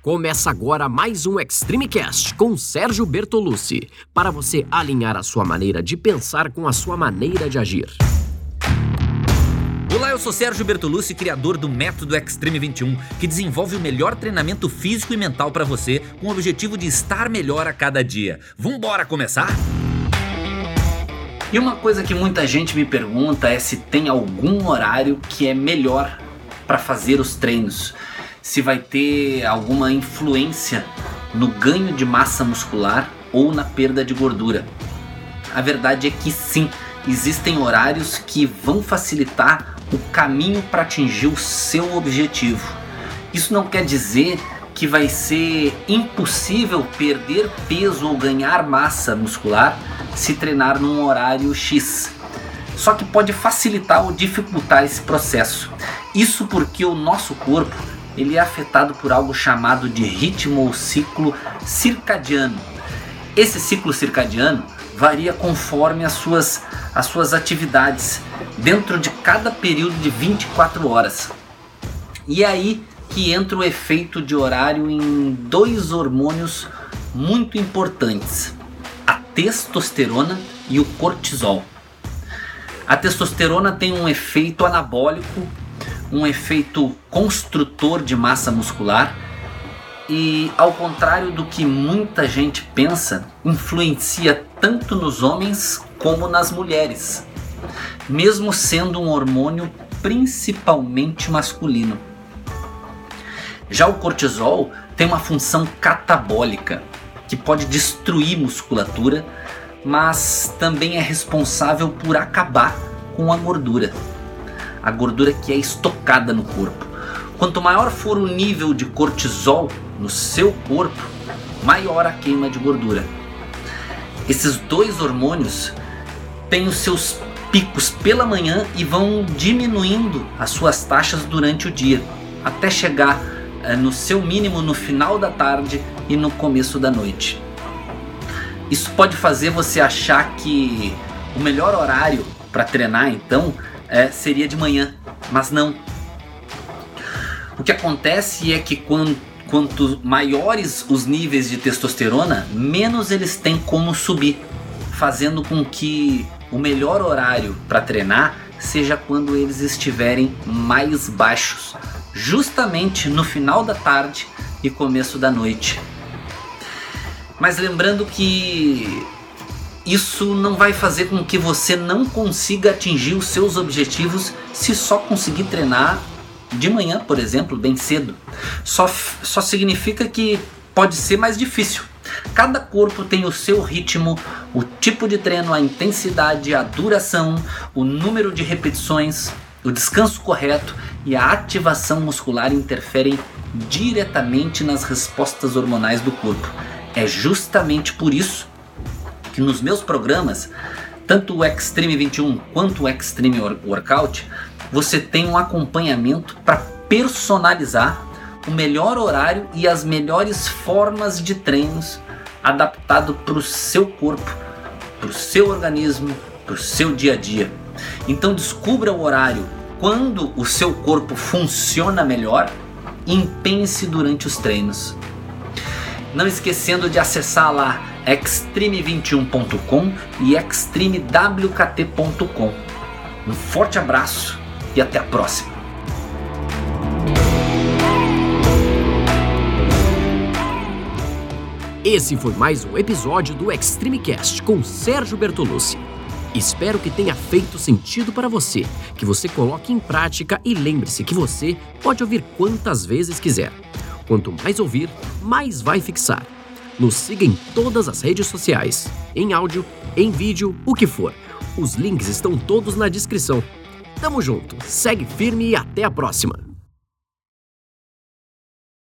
Começa agora mais um Extreme Cast com Sérgio Bertolucci, para você alinhar a sua maneira de pensar com a sua maneira de agir. Olá, eu sou Sérgio Bertolucci, criador do Método Extreme 21, que desenvolve o melhor treinamento físico e mental para você, com o objetivo de estar melhor a cada dia. Vambora começar? E uma coisa que muita gente me pergunta é se tem algum horário que é melhor para fazer os treinos se vai ter alguma influência no ganho de massa muscular ou na perda de gordura. A verdade é que sim, existem horários que vão facilitar o caminho para atingir o seu objetivo. Isso não quer dizer que vai ser impossível perder peso ou ganhar massa muscular se treinar num horário X. Só que pode facilitar ou dificultar esse processo. Isso porque o nosso corpo ele é afetado por algo chamado de ritmo ou ciclo circadiano. Esse ciclo circadiano varia conforme as suas, as suas atividades dentro de cada período de 24 horas. E é aí que entra o efeito de horário em dois hormônios muito importantes: a testosterona e o cortisol. A testosterona tem um efeito anabólico um efeito construtor de massa muscular e, ao contrário do que muita gente pensa, influencia tanto nos homens como nas mulheres, mesmo sendo um hormônio principalmente masculino. Já o cortisol tem uma função catabólica, que pode destruir musculatura, mas também é responsável por acabar com a gordura a gordura que é estocada no corpo. Quanto maior for o nível de cortisol no seu corpo, maior a queima de gordura. Esses dois hormônios têm os seus picos pela manhã e vão diminuindo as suas taxas durante o dia, até chegar eh, no seu mínimo no final da tarde e no começo da noite. Isso pode fazer você achar que o melhor horário para treinar então é, seria de manhã, mas não. O que acontece é que quando, quanto maiores os níveis de testosterona, menos eles têm como subir, fazendo com que o melhor horário para treinar seja quando eles estiverem mais baixos, justamente no final da tarde e começo da noite. Mas lembrando que isso não vai fazer com que você não consiga atingir os seus objetivos se só conseguir treinar de manhã, por exemplo, bem cedo. Só, só significa que pode ser mais difícil. Cada corpo tem o seu ritmo, o tipo de treino, a intensidade, a duração, o número de repetições, o descanso correto e a ativação muscular interferem diretamente nas respostas hormonais do corpo. É justamente por isso que nos meus programas, tanto o Extreme 21 quanto o Extreme Workout, você tem um acompanhamento para personalizar o melhor horário e as melhores formas de treinos adaptado para o seu corpo, para o seu organismo, para o seu dia a dia. Então descubra o horário quando o seu corpo funciona melhor e empenhe-se durante os treinos. Não esquecendo de acessar lá extreme21.com e extremewkt.com. Um forte abraço e até a próxima. Esse foi mais um episódio do Extreme Cast com Sérgio Bertolucci. Espero que tenha feito sentido para você, que você coloque em prática e lembre-se que você pode ouvir quantas vezes quiser. Quanto mais ouvir, mais vai fixar. Nos siga em todas as redes sociais, em áudio, em vídeo, o que for. Os links estão todos na descrição. Tamo junto, segue firme e até a próxima!